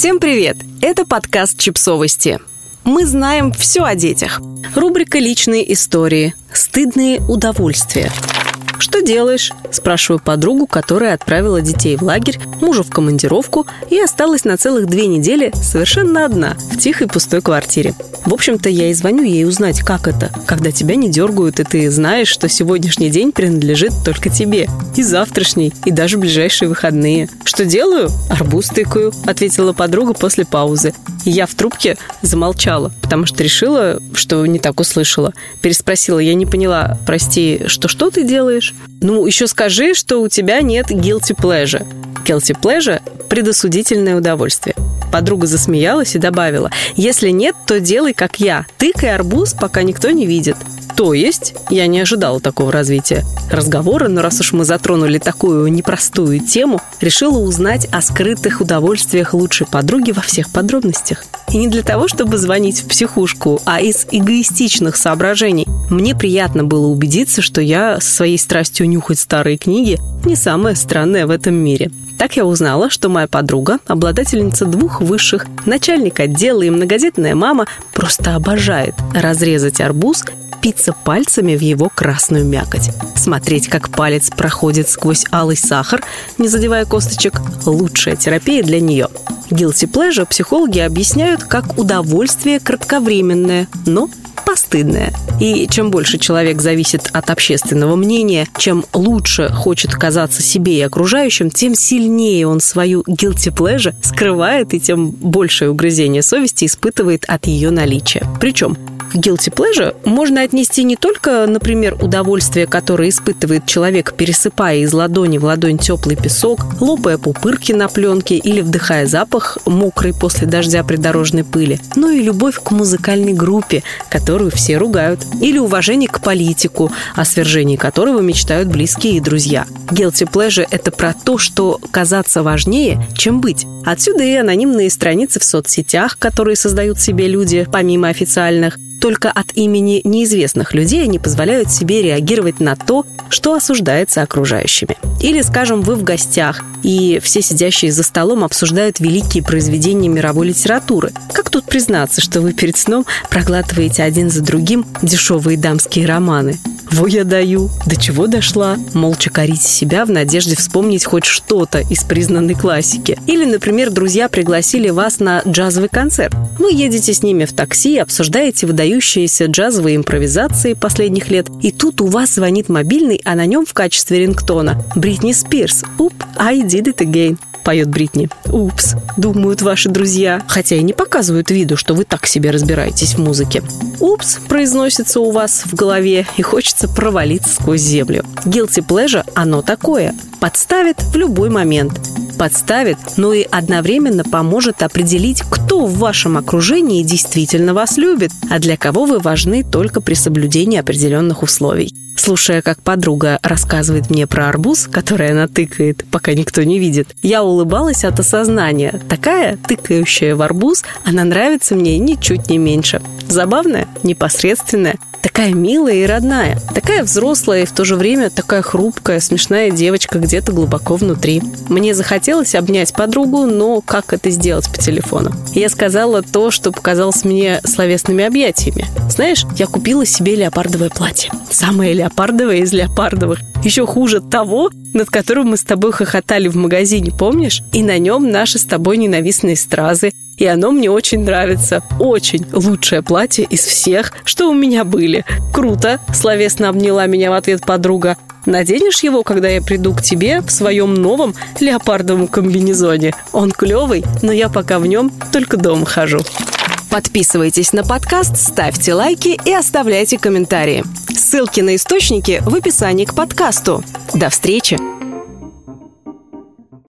Всем привет! Это подкаст «Чипсовости». Мы знаем все о детях. Рубрика «Личные истории», «Стыдные удовольствия». «Что делаешь?» – спрашиваю подругу, которая отправила детей в лагерь, мужа в командировку и осталась на целых две недели совершенно одна в тихой пустой квартире. В общем-то, я и звоню ей узнать, как это, когда тебя не дергают, и ты знаешь, что сегодняшний день принадлежит только тебе. И завтрашний, и даже ближайшие выходные. «Что делаю?» «Арбуз тыкаю», — ответила подруга после паузы. И я в трубке замолчала, потому что решила, что не так услышала. Переспросила, я не поняла, прости, что-что ты делаешь? Ну, еще скажи, что у тебя нет guilty pleasure. Guilty pleasure – предосудительное удовольствие. Подруга засмеялась и добавила, если нет, то делай как я, тыкай арбуз, пока никто не видит. То есть, я не ожидала такого развития разговора, но раз уж мы затронули такую непростую тему, решила узнать о скрытых удовольствиях лучшей подруги во всех подробностях. И не для того, чтобы звонить в психушку, а из эгоистичных соображений. Мне приятно было убедиться, что я со своей страстью нюхать старые книги не самое странное в этом мире. Так я узнала, что моя подруга, обладательница двух высших, начальник отдела и многодетная мама, просто обожает разрезать арбуз впиться пальцами в его красную мякоть. Смотреть, как палец проходит сквозь алый сахар, не задевая косточек – лучшая терапия для нее. Guilty pleasure психологи объясняют как удовольствие кратковременное, но постыдное. И чем больше человек зависит от общественного мнения, чем лучше хочет казаться себе и окружающим, тем сильнее он свою guilty pleasure скрывает и тем большее угрызение совести испытывает от ее наличия. Причем guilty pleasure можно отнести не только, например, удовольствие, которое испытывает человек, пересыпая из ладони в ладонь теплый песок, лопая пупырки на пленке или вдыхая запах мокрый после дождя придорожной пыли, но и любовь к музыкальной группе, которую все ругают, или уважение к политику, о свержении которого мечтают близкие и друзья. Guilty pleasure – это про то, что казаться важнее, чем быть. Отсюда и анонимные страницы в соцсетях, которые создают себе люди, помимо официальных, только от имени неизвестных людей они позволяют себе реагировать на то, что осуждается окружающими. Или, скажем, вы в гостях, и все сидящие за столом обсуждают великие произведения мировой литературы. Как тут признаться, что вы перед сном проглатываете один за другим дешевые дамские романы? Во я даю. До чего дошла? Молча корите себя в надежде вспомнить хоть что-то из признанной классики. Или, например, друзья пригласили вас на джазовый концерт. Вы едете с ними в такси, обсуждаете выдающиеся джазовые импровизации последних лет, и тут у вас звонит мобильный, а на нем в качестве рингтона Бритни Спирс «Уп, I did it again» поет Бритни. Упс, думают ваши друзья, хотя и не показывают виду, что вы так себе разбираетесь в музыке. Упс произносится у вас в голове и хочется провалиться сквозь землю. Guilty pleasure – оно такое. Подставит в любой момент. Подставит, но и одновременно поможет определить, кто в вашем окружении действительно вас любит, а для кого вы важны только при соблюдении определенных условий. Слушая, как подруга рассказывает мне про арбуз, который она тыкает, пока никто не видит, я улыбалась от осознания. Такая, тыкающая в арбуз, она нравится мне ничуть не меньше. Забавная, непосредственная, такая милая и родная, такая взрослая и в то же время такая хрупкая, смешная девочка где-то глубоко внутри. Мне захотелось обнять подругу, но как это сделать по телефону? Я сказала то, что показалось мне словесными объятиями. Знаешь, я купила себе леопардовое платье. Самое леопардовое из леопардовых. Еще хуже того, над которым мы с тобой хохотали в магазине, помнишь? И на нем наши с тобой ненавистные стразы. И оно мне очень нравится. Очень лучшее платье из всех, что у меня были. Круто, словесно обняла меня в ответ подруга. Наденешь его, когда я приду к тебе в своем новом леопардовом комбинезоне. Он клевый, но я пока в нем только дома хожу. Подписывайтесь на подкаст, ставьте лайки и оставляйте комментарии. Ссылки на источники в описании к подкасту. До встречи!